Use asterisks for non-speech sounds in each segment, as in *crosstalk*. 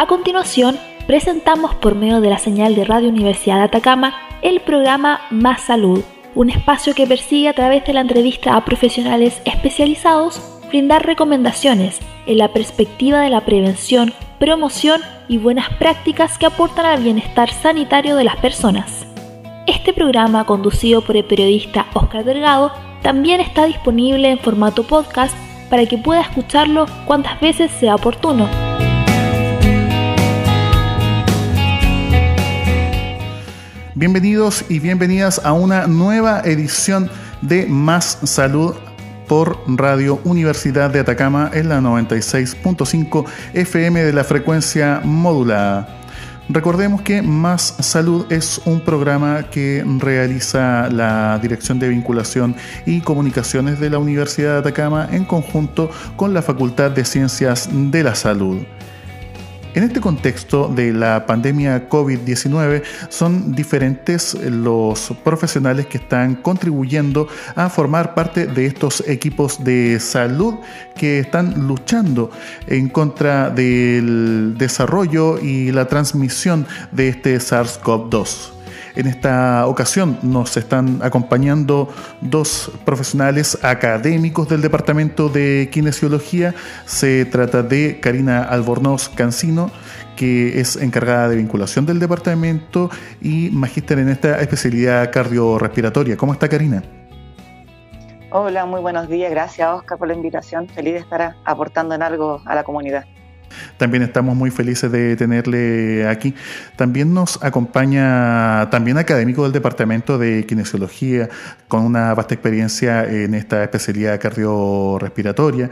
A continuación, presentamos por medio de la señal de Radio Universidad Atacama el programa Más Salud, un espacio que persigue a través de la entrevista a profesionales especializados brindar recomendaciones en la perspectiva de la prevención, promoción y buenas prácticas que aportan al bienestar sanitario de las personas. Este programa, conducido por el periodista Oscar Delgado, también está disponible en formato podcast para que pueda escucharlo cuantas veces sea oportuno. Bienvenidos y bienvenidas a una nueva edición de Más Salud por Radio Universidad de Atacama en la 96.5 FM de la frecuencia modulada. Recordemos que Más Salud es un programa que realiza la Dirección de Vinculación y Comunicaciones de la Universidad de Atacama en conjunto con la Facultad de Ciencias de la Salud. En este contexto de la pandemia COVID-19 son diferentes los profesionales que están contribuyendo a formar parte de estos equipos de salud que están luchando en contra del desarrollo y la transmisión de este SARS-CoV-2. En esta ocasión nos están acompañando dos profesionales académicos del Departamento de Kinesiología. Se trata de Karina Albornoz Cancino, que es encargada de vinculación del departamento y magíster en esta especialidad cardiorrespiratoria. ¿Cómo está Karina? Hola, muy buenos días. Gracias Oscar por la invitación. Feliz de estar aportando en algo a la comunidad. También estamos muy felices de tenerle aquí. También nos acompaña también académico del Departamento de Kinesiología, con una vasta experiencia en esta especialidad cardiorrespiratoria.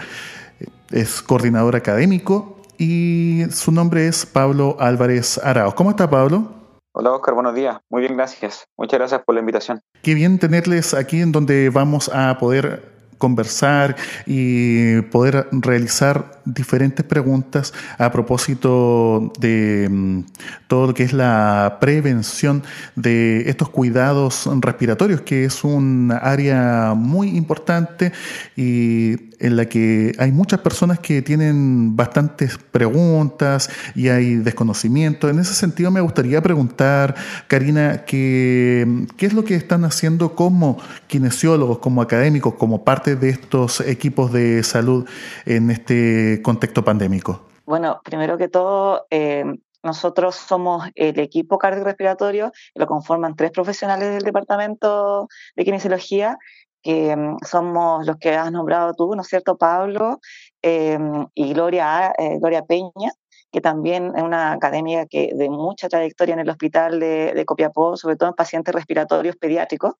Es coordinador académico y su nombre es Pablo Álvarez Araos. ¿Cómo está Pablo? Hola Oscar, buenos días. Muy bien, gracias. Muchas gracias por la invitación. Qué bien tenerles aquí en donde vamos a poder conversar y poder realizar diferentes preguntas a propósito de mm, todo lo que es la prevención de estos cuidados respiratorios, que es un área muy importante y en la que hay muchas personas que tienen bastantes preguntas y hay desconocimiento. En ese sentido me gustaría preguntar, Karina, ¿qué, qué es lo que están haciendo como kinesiólogos, como académicos, como parte de estos equipos de salud en este contexto pandémico? Bueno, primero que todo, eh, nosotros somos el equipo cardiorrespiratorio, lo conforman tres profesionales del departamento de kinesiología que mm, somos los que has nombrado tú, ¿no es cierto, Pablo? Em, y Gloria, eh, Gloria Peña, que también es una academia que, de mucha trayectoria en el hospital de, de Copiapó, sobre todo en pacientes respiratorios pediátricos,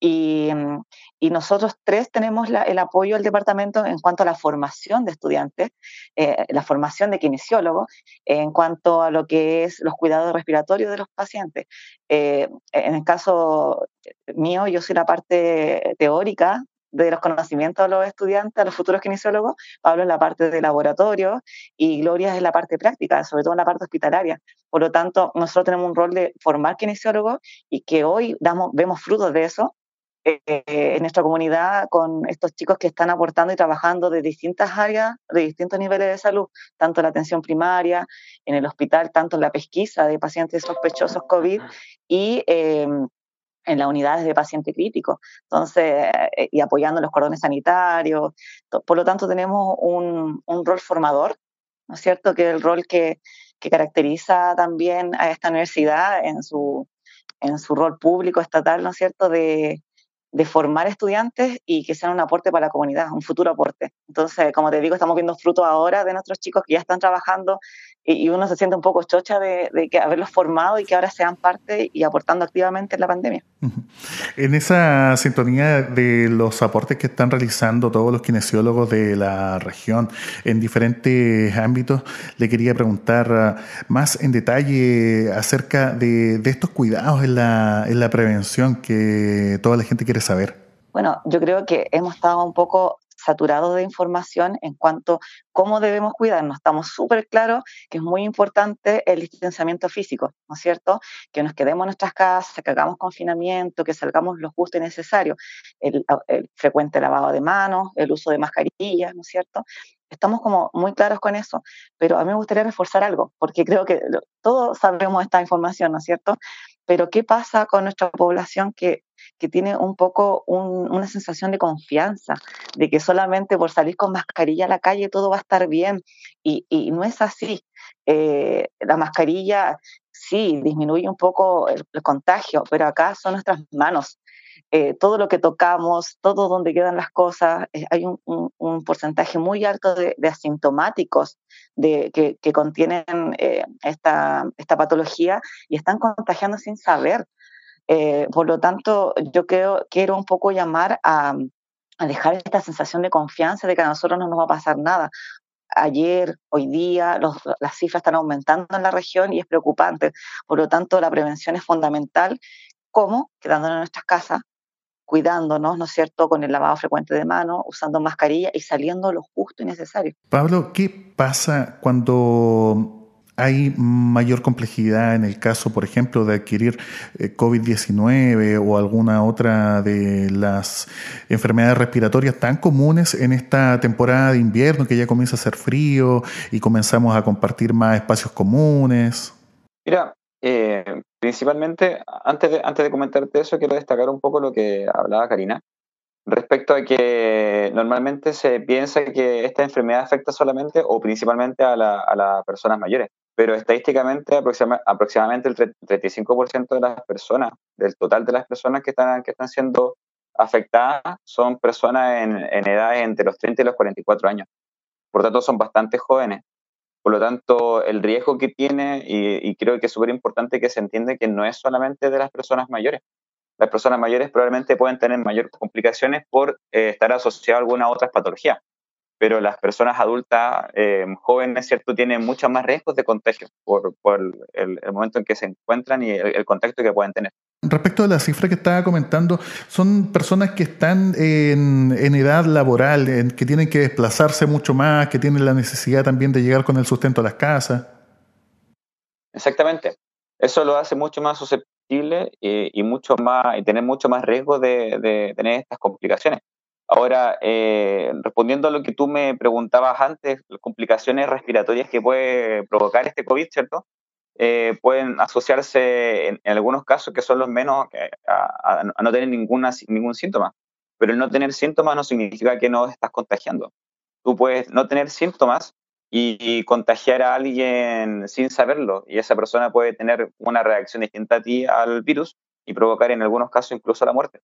y, y, nosotros tres tenemos el apoyo del departamento en cuanto a la formación de estudiantes, eh, la formación de kinesiólogos, en cuanto a lo que es los cuidados respiratorios de los pacientes. Eh, en el caso mío, yo soy la parte teórica de los conocimientos de los estudiantes, a los futuros kinesiólogos, Pablo es la parte de laboratorio y Gloria es la parte práctica, sobre todo en la parte hospitalaria. Por lo tanto, nosotros tenemos un rol de formar kinesiólogos y que hoy damos, vemos frutos de eso eh, en nuestra comunidad con estos chicos que están aportando y trabajando de distintas áreas, de distintos niveles de salud, tanto en la atención primaria, en el hospital, tanto en la pesquisa de pacientes sospechosos COVID y em, en las unidades de paciente crítico, entonces, eh, y apoyando los cordones sanitarios. Por lo tanto, tenemos un, un rol formador, ¿no es cierto? Que es el rol que, que caracteriza también a esta universidad en su, en su rol público estatal, ¿no es cierto?, de, de formar estudiantes y que sean un aporte para la comunidad, un futuro aporte. Entonces, como te digo, estamos viendo frutos ahora de nuestros chicos que ya están trabajando y, uno se siente un poco chocha de, que haberlos formado y que ahora sean parte y aportando activamente en la pandemia. En esa sintonía de los aportes que están realizando todos los kinesiólogos de la región en diferentes ámbitos, le quería preguntar ah, más en detalle acerca de, de estos cuidados en la, en la prevención que toda la gente quiere saber. Bueno, yo creo que hemos estado un poco saturados de información en cuanto a cómo debemos cuidarnos. Estamos súper claros que es muy importante el distanciamiento físico, ¿no es cierto? Que nos quedemos en nuestras casas, que hagamos confinamiento, que salgamos lo justo y necesario, el, frecuente lavado de manos, el uso de mascarillas, ¿no es cierto? Estamos como muy claros con eso, pero a mí me gustaría reforzar algo, porque creo que todos sabemos esta información, ¿no es cierto? Pero ¿qué pasa con nuestra población que, que tiene un poco una sensación de confianza, de que solamente por salir con mascarilla a la calle todo va a estar bien? Y, no es así. Eh, la mascarilla sí disminuye un poco el, contagio, pero acá son nuestras manos. Eh, todo lo que tocamos, todo donde quedan las cosas, eh, hay un, porcentaje muy alto de, asintomáticos de, que, contienen esta, esta, patología y están contagiando sin saber. por lo tanto, yo creo, quiero un poco llamar a, a dejar esta sensación de confianza de que a nosotros no nos va a pasar nada ayer, hoy día, las cifras están aumentando en la región y es preocupante. Por lo tanto, la prevención es fundamental. ¿Cómo? Quedándonos en nuestras casas, cuidándonos, ¿no es cierto?, con el lavado frecuente de manos, usando mascarilla y saliendo lo justo y necesario. Pablo, ¿qué pasa cuando hay mayor complejidad en el caso, por ejemplo, de adquirir eh, COVID-19 o alguna otra de las enfermedades respiratorias tan comunes en esta temporada de invierno que ya comienza a ser frío y comenzamos a compartir más espacios comunes. Mira, eh, principalmente, antes de, antes de comentarte eso, quiero destacar un poco lo que hablaba Karina respecto a que normalmente se piensa que esta enfermedad afecta solamente o principalmente a, a las personas mayores pero estadísticamente aproximadamente el 35% de las personas, del total de las personas que están, que están siendo afectadas, son personas en, en edades entre los 30 y los 44 años. Por tanto, son bastante jóvenes. Por lo tanto, el riesgo que tiene, y, creo que es súper importante que se entiende que no es solamente de las personas mayores. Las personas mayores probablemente pueden tener mayores complicaciones por eh, estar asociadas a alguna otra patología pero las personas adultas eh, jóvenes, ¿cierto?, tienen muchos más riesgos de contagio por, el, momento en que se encuentran y el, contacto que pueden tener. Respecto a la cifra que estaba comentando, son personas que están en, edad laboral, en, que tienen que desplazarse mucho más, que tienen la necesidad también de llegar con el sustento a las casas. Exactamente. Eso lo hace mucho más susceptible y, mucho más y tener mucho más riesgo de tener estas complicaciones. Ahora, eh, respondiendo a lo que tú me preguntabas antes, las complicaciones respiratorias que puede provocar este COVID, ¿cierto? Eh, pueden asociarse en, algunos casos que son los menos a, no tener ninguna, ningún síntoma. Pero el no tener síntomas no significa que no estás contagiando. Tú puedes no tener síntomas y, contagiar a alguien sin saberlo. Y esa persona puede tener una reacción distinta a ti al virus y provocar en algunos casos incluso la muerte.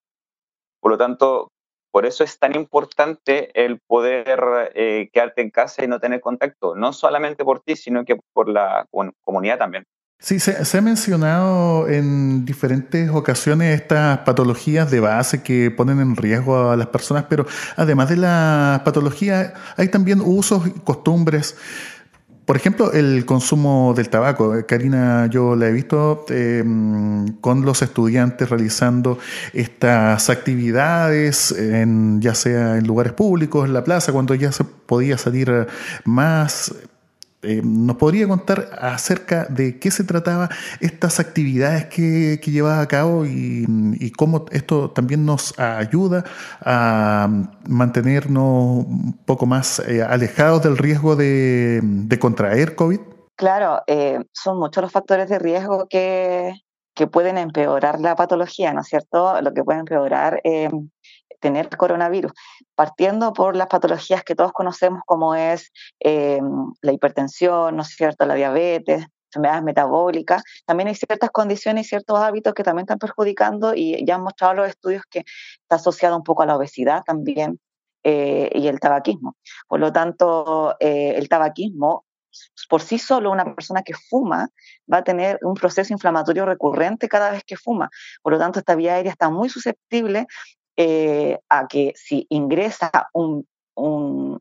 Por lo tanto, por eso es tan importante el poder eh, quedarte en casa y no tener contacto, no solamente por ti, sino que por la comunidad también. Sí, se, ha mencionado en diferentes ocasiones estas patologías de base que ponen en riesgo a las personas, pero además de las patologías hay también usos y costumbres por ejemplo, el consumo del tabaco. Eh, Karina, yo la he visto em, con los estudiantes realizando estas actividades, en, ya sea en lugares públicos, en la plaza, cuando ya se podía salir más eh, ¿Nos podría contar acerca de qué se trataba estas actividades que, llevaba a cabo y, cómo esto también nos ayuda a mantenernos un poco más eh, alejados del riesgo de, contraer COVID? Claro, eh, son muchos los factores de riesgo que, que pueden empeorar la patología, ¿no es cierto? Lo que puede empeorar tener coronavirus, partiendo por las patologías que todos conocemos como es eh, la hipertensión, ¿no es cierto?, la diabetes, enfermedades metabólicas. También hay ciertas condiciones y ciertos hábitos que también están perjudicando y ya han mostrado los estudios que está asociado un poco a la obesidad también eh, y el tabaquismo. Por lo tanto, eh, el tabaquismo por sí solo una persona que fuma va a tener un proceso inflamatorio recurrente cada vez que fuma. Por lo tanto, esta vía aérea está muy susceptible eh, a que si ingresa un,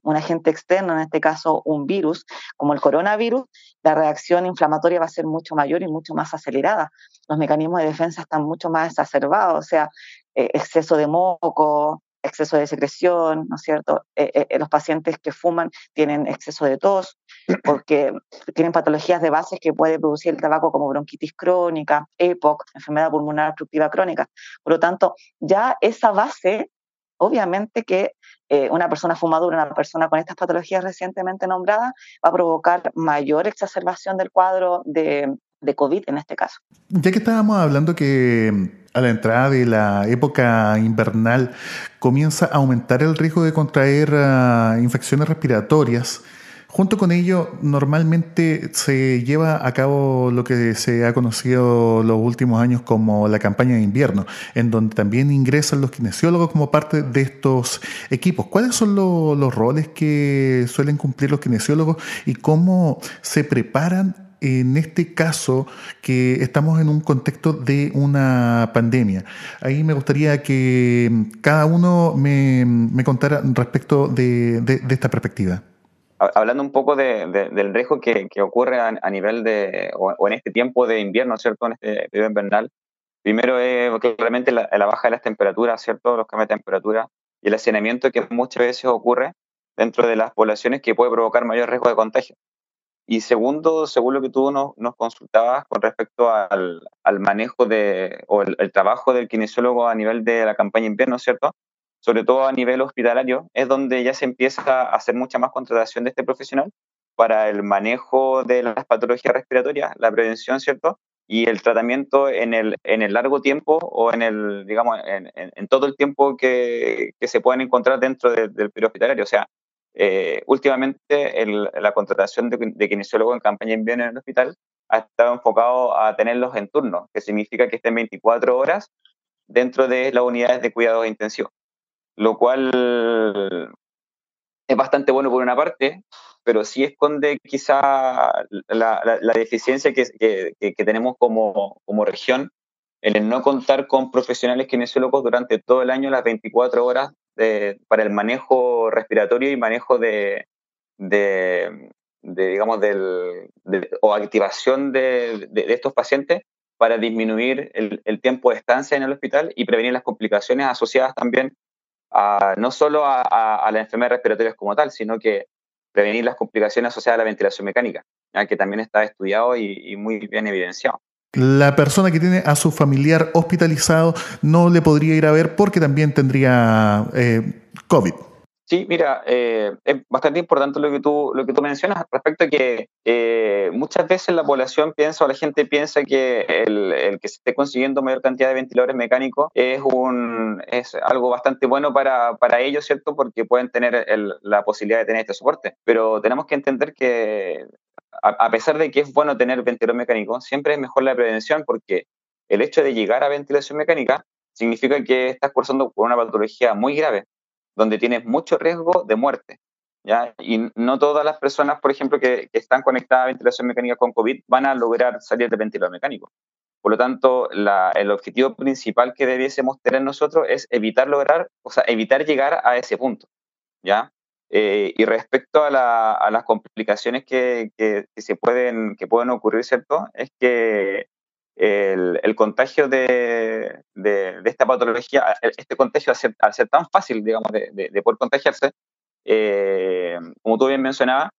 agente externo, en este caso un virus, como el coronavirus, la reacción inflamatoria va a ser mucho mayor y mucho más acelerada. Los mecanismos de defensa están mucho más exacerbados, o sea, eh, exceso de moco, exceso de secreción, ¿no es cierto? Eh, los pacientes que fuman tienen exceso de tos porque tienen patologías de base que puede producir el tabaco como bronquitis crónica, EPOC, enfermedad pulmonar obstructiva crónica. Por lo tanto, ya esa base, obviamente que eh, una persona fumadora, una persona con estas patologías recientemente nombradas, va a provocar mayor exacerbación del cuadro de, de COVID en este caso. Ya que estábamos hablando que a la entrada de la época invernal comienza a aumentar el riesgo de contraer ah, infecciones respiratorias. Junto con ello, normalmente se lleva a cabo lo que se ha conocido los últimos años como la campaña de invierno, en donde también ingresan los kinesiólogos como parte de estos equipos. ¿Cuáles son los roles que suelen cumplir los kinesiólogos y cómo se preparan en este caso que estamos en un contexto de una pandemia. Ahí me gustaría que cada uno me, contara respecto de, esta perspectiva. Hablando un poco del riesgo que, ocurre a, nivel de, o, en este tiempo de invierno, ¿cierto? En este periodo invernal, primero es claramente la, la baja de las temperaturas, ¿cierto? Los cambios de temperatura y el hacinamiento que muchas veces ocurre dentro de las poblaciones que puede provocar mayor riesgo de contagio. Y segundo, según lo que tú nos, nos consultabas con respecto al, manejo de, o el, trabajo del kinesiólogo a nivel de la campaña invierno, ¿cierto? Sobre todo a nivel hospitalario, es donde ya se empieza a hacer mucha más contratación de este profesional para el manejo de las patologías respiratorias, la prevención, ¿cierto? Y el tratamiento en el, en el largo tiempo o en el, digamos, en, en, todo el tiempo que, que, se pueden encontrar dentro del periodo hospitalario. O sea, eh, últimamente la contratación de, de kinesiólogos en campaña invierno en el hospital ha estado enfocado a tenerlos en turno, que significa que estén 24 horas dentro de las unidades de cuidados intensivos, lo cual es bastante bueno por una parte, pero sí esconde quizá la, deficiencia que, que, tenemos como, como región en el no contar con profesionales kinesiólogos durante todo el año, las 24 horas para el manejo respiratorio y manejo de, de, digamos, del, o activación de, estos pacientes para disminuir el, tiempo de estancia en el hospital y prevenir las complicaciones asociadas también a, no solo a, a, las enfermedades respiratorias como tal, sino que prevenir las complicaciones asociadas a la ventilación mecánica, ya que también está estudiado y muy bien evidenciado. La persona que tiene a su familiar hospitalizado no le podría ir a ver porque también tendría eh, COVID. Sí, mira, eh, es bastante importante lo que tú, lo que tú mencionas respecto a que eh, muchas veces la población piensa o la gente piensa que el, que se esté consiguiendo mayor cantidad de ventiladores mecánicos es, un, es algo bastante bueno para, para ellos, ¿cierto? Porque pueden tener la posibilidad de tener este soporte. Pero tenemos que entender que a, pesar de que es bueno tener ventilador mecánico, siempre es mejor la prevención porque el hecho de llegar a ventilación mecánica significa que estás cursando por una patología muy grave, donde tienes mucho riesgo de muerte. ¿ya? Y no todas las personas, por ejemplo, que, están conectadas a ventilación mecánica con COVID van a lograr salir del ventilador mecánico. Por lo tanto, el objetivo principal que debiésemos tener nosotros es evitar lograr, o sea, evitar llegar a ese punto. ¿ya? Eh, y respecto a, las complicaciones que, se pueden, que pueden ocurrir, ¿cierto? Es que el, contagio de, esta patología, este contagio al ser, tan fácil, digamos, de, poder contagiarse, eh, como tú bien mencionabas,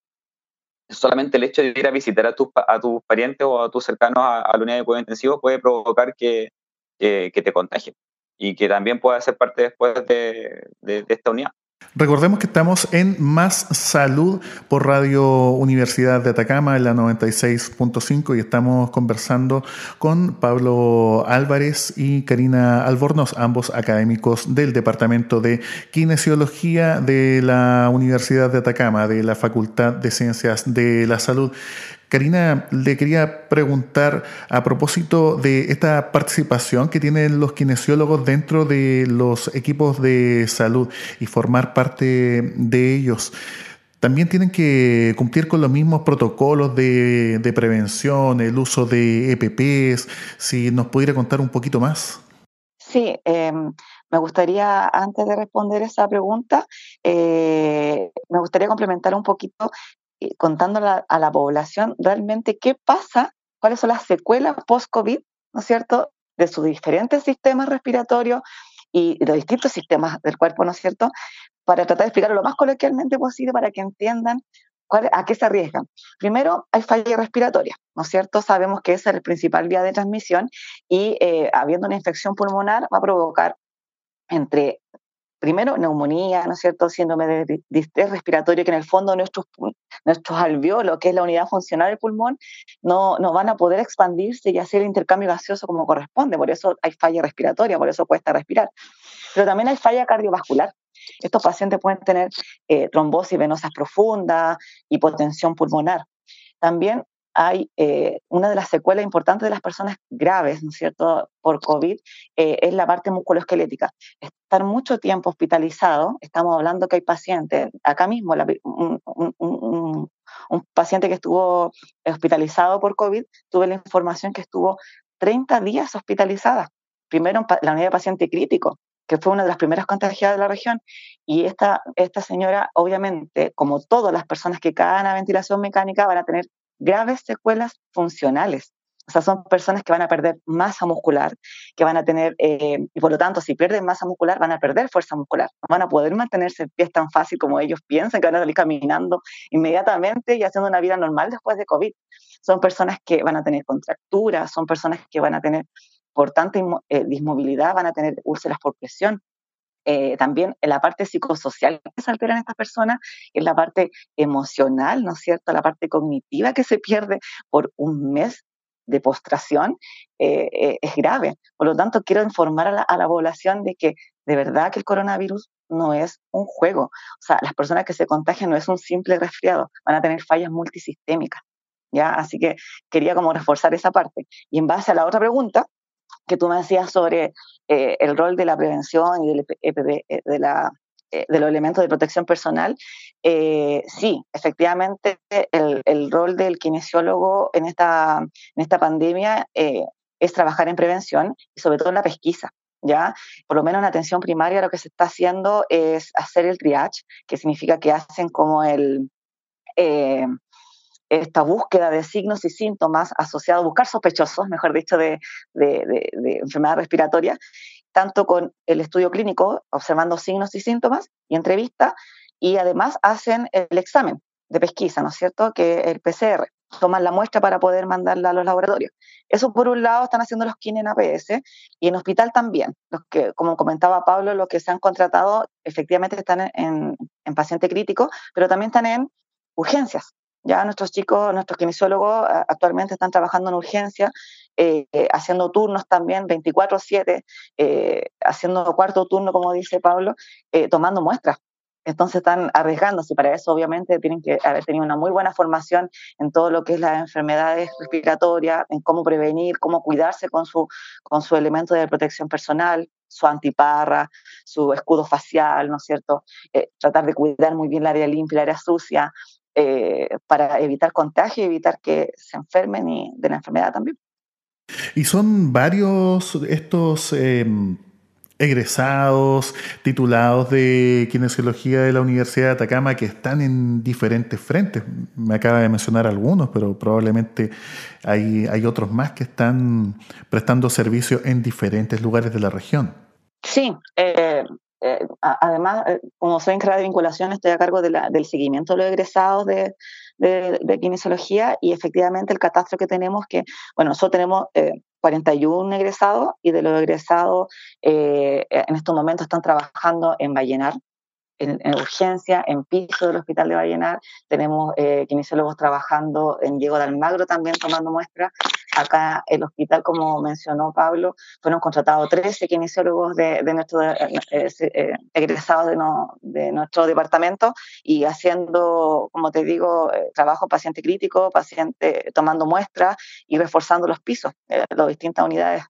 solamente el hecho de ir a visitar a tus, a tus parientes o a tus cercanos a, la unidad de cuidado intensivo puede provocar que, te contagien y que también pueda ser parte después de esta unidad. Recordemos que estamos en Más Salud por Radio Universidad de Atacama en la 96.5 y estamos conversando con Pablo Álvarez y Karina Albornoz, ambos académicos del Departamento de Kinesiología de la Universidad de Atacama, de la Facultad de Ciencias de la Salud. Karina, le quería preguntar a propósito de esta participación que tienen los kinesiólogos dentro de los equipos de salud y formar parte de ellos. También tienen que cumplir con los mismos protocolos de, prevención, el uso de EPPs. Si nos pudiera contar un poquito más. Sí, em, me gustaría, antes de responder esa pregunta, eh, me gustaría complementar un poquito contando a la población realmente qué pasa, cuáles son las secuelas post-COVID, ¿no es cierto?, de sus diferentes sistemas respiratorios y los distintos sistemas del cuerpo, ¿no es cierto?, para tratar de explicarlo lo más coloquialmente posible para que entiendan a qué se arriesgan. Primero, hay falla respiratoria, ¿no es cierto? Sabemos que esa es el principal vía de transmisión y eh, habiendo una infección pulmonar va a provocar entre primero, neumonía, ¿no es cierto? Síndrome de distrés respiratorio, que en el fondo nuestros, nuestros alveolos, que es la unidad funcional del pulmón, no, no van a poder expandirse y hacer el intercambio gaseoso como corresponde. Por eso hay falla respiratoria, por eso cuesta respirar. Pero también hay falla cardiovascular. Estos pacientes pueden tener eh, trombosis venosas profundas, hipotensión pulmonar. También hay eh, una de las secuelas importantes de las personas graves, ¿no es cierto?, por COVID, eh, es la parte musculoesquelética. Estar mucho tiempo hospitalizado, estamos hablando que hay pacientes, acá mismo, un, paciente que estuvo hospitalizado por COVID, tuve la información que estuvo 30 días hospitalizada. Primero en la unidad de paciente crítico, que fue una de las primeras contagiadas de la región, y esta, esta señora, obviamente, como todas las personas que caen a ventilación mecánica, van a tener graves secuelas funcionales. O sea, son personas que van a perder masa muscular, que van a tener, eh, y por lo tanto, si pierden masa muscular, van a perder fuerza muscular. No van a poder mantenerse en pie tan fácil como ellos piensan, que van a salir caminando inmediatamente y haciendo una vida normal después de COVID. Son personas que van a tener contracturas, son personas que van a tener, por eh, dismovilidad, van a tener úlceras por presión, eh, también en la parte psicosocial que se altera en estas personas, en la parte emocional, ¿no es cierto? La parte cognitiva que se pierde por un mes de postración eh, eh, es grave. Por lo tanto, quiero informar a la, a la, población de que de verdad que el coronavirus no es un juego. O sea, las personas que se contagian no es un simple resfriado, van a tener fallas multisistémicas. ¿ya? Así que quería como reforzar esa parte. Y en base a la otra pregunta, que tú me decías sobre eh, el rol de la prevención y del eh, de, la, eh, de los elementos de protección personal, sí, efectivamente el, rol del kinesiólogo en esta, pandemia es trabajar en prevención y sobre todo en la pesquisa. ¿Ya? Por lo menos en atención primaria lo que se está haciendo es hacer el triage, que significa que hacen como el, esta búsqueda de signos y síntomas asociados, buscar sospechosos, mejor dicho, de, enfermedad respiratoria, tanto con el estudio clínico, observando signos y síntomas y entrevista, y además hacen el examen de pesquisa, ¿no es cierto?, que el PCR. Toman la muestra para poder mandarla a los laboratorios. Eso por un lado están haciendo los KIN en APS y en hospital también. Los que, como comentaba Pablo, los que se han contratado efectivamente están en paciente crítico, pero también están en urgencias. Ya nuestros chicos, nuestros kinesiólogos actualmente están trabajando en urgencia, eh, haciendo turnos también 24/7, eh, haciendo cuarto turno, como dice Pablo, eh, tomando muestras. Entonces están arriesgándose y para eso obviamente tienen que haber tenido una muy buena formación en todo lo que es las enfermedades respiratorias, en cómo prevenir, cómo cuidarse con su, con su elemento de protección personal, su antiparra, su escudo facial, ¿no es cierto? tratar de cuidar muy bien el área limpia, el área sucia, eh, para evitar contagio y evitar que se enfermen y de la enfermedad también. Y son varios estos em, egresados, titulados de kinesiología de la Universidad de Atacama que están en diferentes frentes. Me acaba de mencionar algunos, pero probablemente hay, hay otros más que están prestando servicio en diferentes lugares de la región. Sí, eh, eh, además, eh, como soy encargada de vinculación, estoy a cargo del seguimiento de los egresados de, de, kinesiología y efectivamente el catastro que tenemos, que, bueno, nosotros tenemos 41 eh, egresados y de los egresados en estos momentos están trabajando en Vallenar, en, urgencia, en piso del Hospital de Vallenar. Tenemos eh, kinesiólogos trabajando en Diego de Almagro también tomando muestras. Acá el hospital, como mencionó Pablo, fueron contratados 13 kinesiólogos de, nuestro, eh, eh, egresados de, de, nuestro departamento y haciendo, como te digo, trabajo paciente crítico, paciente tomando muestras y reforzando los pisos, las distintas unidades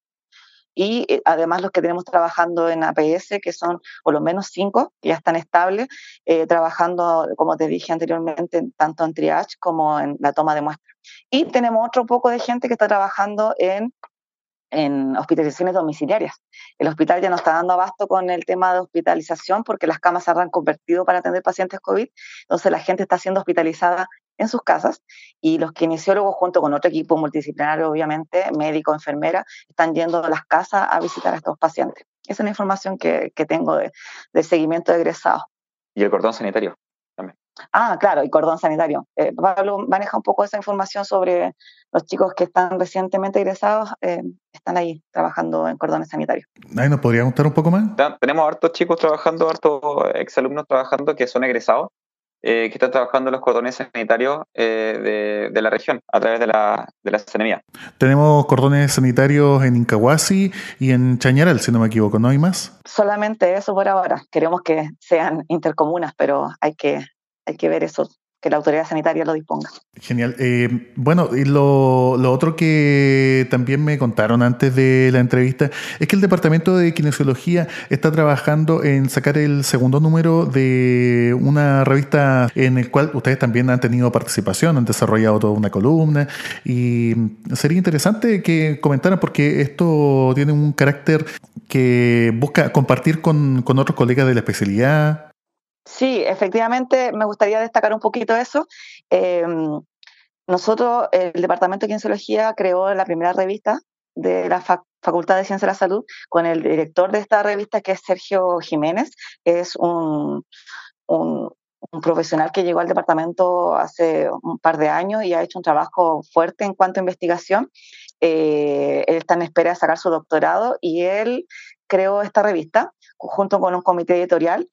y eh, además los que tenemos trabajando en APS, que son por lo menos cinco, que ya están estables, eh, trabajando, como te dije anteriormente, tanto en triage como en la toma de muestras. Y tenemos otro poco de gente que está trabajando en, en hospitalizaciones domiciliarias. El hospital ya no está dando abasto con el tema de hospitalización porque las camas se han convertido para atender pacientes COVID, entonces la gente está siendo hospitalizada en sus casas y los kinesiólogos junto con otro equipo multidisciplinario, obviamente, médico, enfermera, están yendo a las casas a visitar a estos pacientes. Esa es la información que, que tengo de, del seguimiento de egresados. ¿Y el cordón sanitario? También. Ah, claro, y cordón sanitario. Eh, Pablo maneja un poco esa información sobre los chicos que están recientemente egresados, eh, están ahí trabajando en cordones sanitarios. ¿Ahí nos podría contar un poco más? tenemos hartos chicos trabajando, hartos exalumnos trabajando que son egresados, eh, que están trabajando los cordones sanitarios de, la región a través de la, de la Tenemos cordones sanitarios en Incahuasi y en Chañaral, si no me equivoco, ¿no hay más? Solamente eso por ahora. Queremos que sean intercomunas, pero hay que hay que ver eso, que la autoridad sanitaria lo disponga. Genial. Eh, bueno, y lo, otro que también me contaron antes de la entrevista es que el Departamento de Kinesiología está trabajando en sacar el segundo número de una revista en el cual ustedes también han tenido participación, han desarrollado toda una columna y sería interesante que comentaran porque esto tiene un carácter que busca compartir con otros colegas de la especialidad, Sí, efectivamente, me gustaría destacar un poquito eso. Em, nosotros, el Departamento de Cienciología creó la primera revista de la Facultad de Ciencia de la Salud con el director de esta revista, que es Sergio Jiménez, es un, un, profesional que llegó al departamento hace un par de años y ha hecho un trabajo fuerte en cuanto a investigación. Eh, él está en espera de sacar su doctorado y él creó esta revista junto con un comité editorial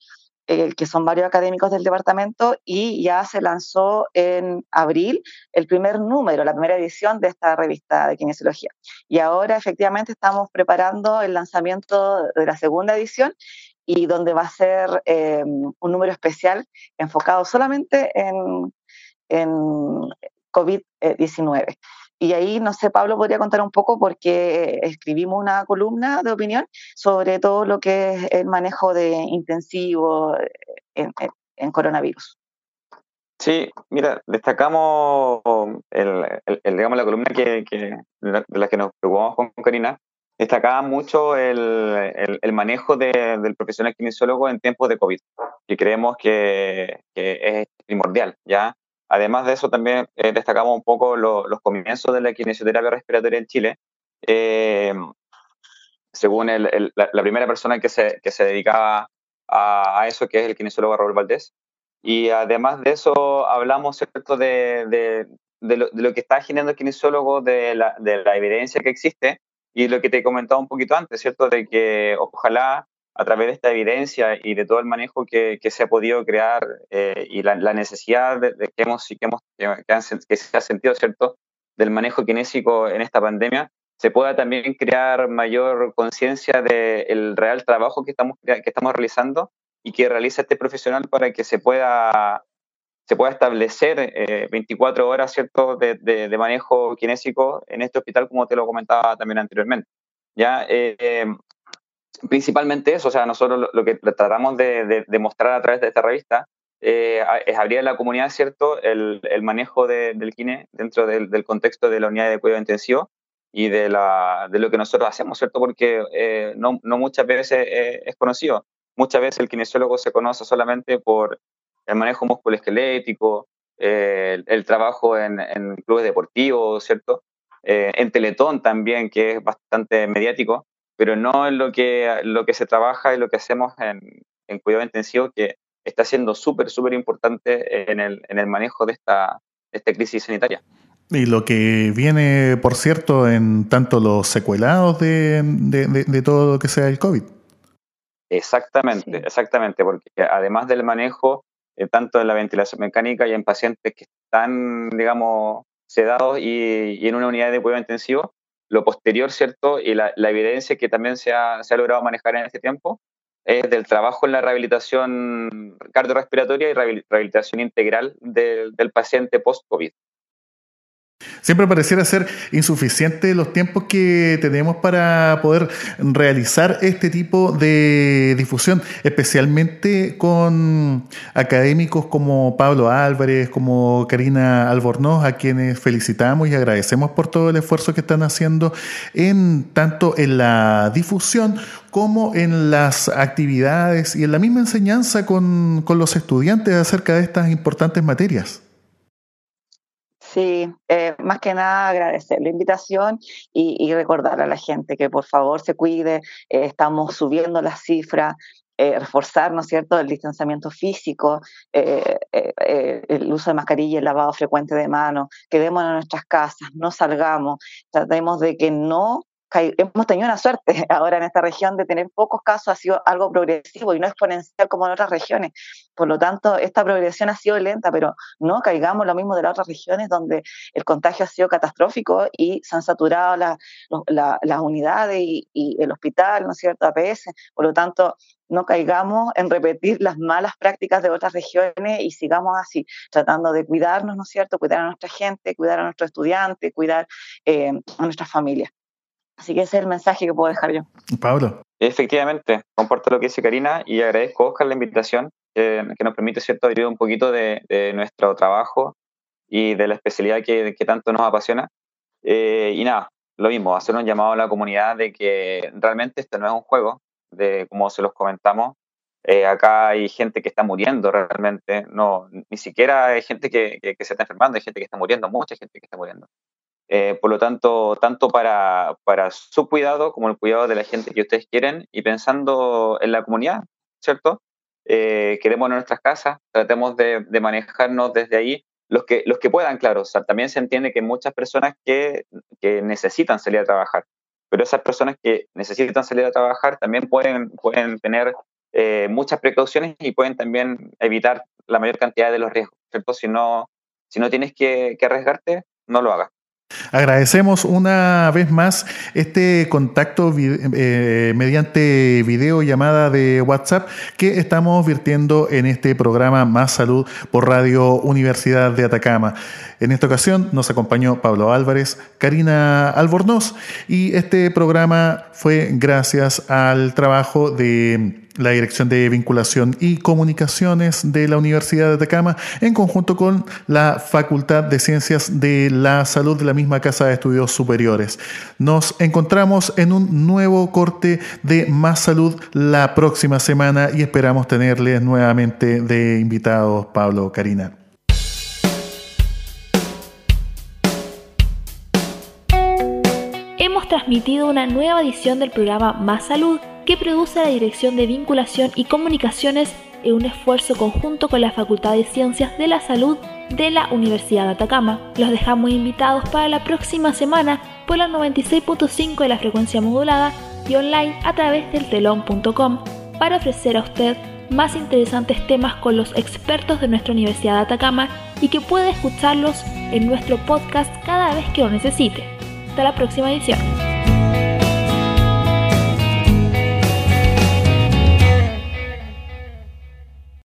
eh, que son varios académicos del departamento, y ya se lanzó en abril el primer número, la primera edición de esta revista de kinesiología. Y ahora efectivamente estamos preparando el lanzamiento de la segunda edición y donde va a ser eh, un número especial enfocado solamente en, en COVID-19. Y ahí, no sé, Pablo podría contar un poco porque escribimos una columna de opinión sobre todo lo que es el manejo de intensivo en, coronavirus. Sí, mira, destacamos el, digamos, la columna que, de la que nos preocupamos con Karina, destacaba mucho el, manejo del profesional kinesiólogo en tiempos de COVID, que creemos que, que es primordial, ¿ya? Además de eso, también eh, destacamos un poco los comienzos de la kinesioterapia respiratoria en Chile. Eh, según la, primera persona que se, que se dedicaba a, eso, que es el kinesiólogo Raúl Valdés. Y además de eso, hablamos ¿cierto? De, de, de, lo, que está generando el kinesiólogo, de la, de la evidencia que existe y lo que te he comentado un poquito antes, ¿cierto? De que ojalá a través de esta evidencia y de todo el manejo que, que se ha podido crear eh, y la, necesidad de, que, hemos, que, hemos, que, se ha sentido, ¿cierto?, del manejo kinésico en esta pandemia, se pueda también crear mayor conciencia del real trabajo que estamos, que estamos realizando y que realiza este profesional para que se pueda, se pueda establecer 24 eh, horas ¿cierto? De, de, manejo kinésico en este hospital, como te lo comentaba también anteriormente. ¿ya? Eh, principalmente eso, o sea, nosotros lo, que tratamos de, mostrar a través de esta revista eh, es abrir a la comunidad, ¿cierto?, el, manejo del kine dentro del, contexto de la unidad de cuidado intensivo y de, de lo que nosotros hacemos, ¿cierto?, porque eh, no, no, muchas veces es conocido. Muchas veces el kinesiólogo se conoce solamente por el manejo musculoesquelético, eh, el, trabajo en, en, clubes deportivos, ¿cierto? en Teletón también, que es bastante mediático, pero no en lo que, lo que se trabaja y lo que hacemos en, en cuidado intensivo, que está siendo súper, súper importante en el, en el manejo de esta, esta crisis sanitaria. Y lo que viene, por cierto, en tanto los secuelados de, de, de, todo lo que sea el COVID. Exactamente, exactamente, porque además del manejo, eh, tanto en la ventilación mecánica y en pacientes que están, digamos, sedados y, y en una unidad de cuidado intensivo, lo posterior, ¿cierto? Y la, evidencia que también se ha, logrado manejar en este tiempo es del trabajo en la rehabilitación cardiorrespiratoria y rehabilitación integral del paciente post-COVID. Siempre pareciera ser insuficiente los tiempos que tenemos para poder realizar este tipo de difusión, especialmente con académicos como Pablo Álvarez, como Karina Albornoz, a quienes felicitamos y agradecemos por todo el esfuerzo que están haciendo en tanto en la difusión como en las actividades y en la misma enseñanza con, con los estudiantes acerca de estas importantes materias. Sí, eh, más que nada agradecer la invitación y, recordar a la gente que por favor se cuide. Eh, estamos subiendo las cifras. eh, reforzar, ¿no es cierto?, el distanciamiento físico, eh, eh, el uso de mascarilla, el lavado frecuente de manos, quedémonos en nuestras casas, no salgamos, tratemos de que no hemos tenido una suerte *laughs* ahora en esta región de tener pocos casos, ha sido algo progresivo y no exponencial como en otras regiones. Por lo tanto, esta progresión ha sido lenta, pero no caigamos lo mismo de las otras regiones donde el contagio ha sido catastrófico y se han saturado las unidades y, el hospital, ¿no es cierto?, APS. Por lo tanto, no caigamos en repetir las malas prácticas de otras regiones y sigamos así, tratando de cuidarnos, ¿no es cierto?, cuidar a nuestra gente, cuidar a nuestros estudiantes, cuidar eh, a nuestras familias. Así que ese es el mensaje que puedo dejar yo. Pablo. Efectivamente, comparto lo que dice Karina y agradezco, Oscar, la invitación que nos permite, ¿cierto?, abrir un poquito de, nuestro trabajo y de la especialidad que, tanto nos apasiona. Eh, y nada, lo mismo, hacer un llamado a la comunidad de que realmente esto no es un juego, de como se los comentamos. Eh, acá hay gente que está muriendo realmente, no, ni siquiera hay gente que, que, se está enfermando, hay gente que está muriendo, mucha gente que está muriendo. Eh, por lo tanto, tanto para, para, su cuidado como el cuidado de la gente que ustedes quieren y pensando en la comunidad, ¿cierto? Eh, queremos en nuestras casas, tratemos de, de, manejarnos desde ahí, los que, los que puedan, claro. O sea, también se entiende que hay muchas personas que, que, necesitan salir a trabajar, pero esas personas que necesitan salir a trabajar también pueden, pueden tener eh, muchas precauciones y pueden también evitar la mayor cantidad de los riesgos, ¿cierto? Si no, si no tienes que, que arriesgarte, no lo hagas. Agradecemos una vez más este contacto eh, mediante videollamada de WhatsApp que estamos virtiendo en este programa Más Salud por Radio Universidad de Atacama. En esta ocasión nos acompañó Pablo Álvarez, Karina Albornoz y este programa fue gracias al trabajo de la Dirección de Vinculación y Comunicaciones de la Universidad de Atacama, en conjunto con la Facultad de Ciencias de la Salud de la misma Casa de Estudios Superiores. Nos encontramos en un nuevo corte de Más Salud la próxima semana y esperamos tenerles nuevamente de invitados Pablo Karina. Hemos transmitido una nueva edición del programa Más Salud que produce la Dirección de Vinculación y Comunicaciones en un esfuerzo conjunto con la Facultad de Ciencias de la Salud de la Universidad de Atacama. Los dejamos invitados para la próxima semana por la 96.5 de la frecuencia modulada y online a través del telón.com para ofrecer a usted más interesantes temas con los expertos de nuestra Universidad de Atacama y que pueda escucharlos en nuestro podcast cada vez que lo necesite. Hasta la próxima edición.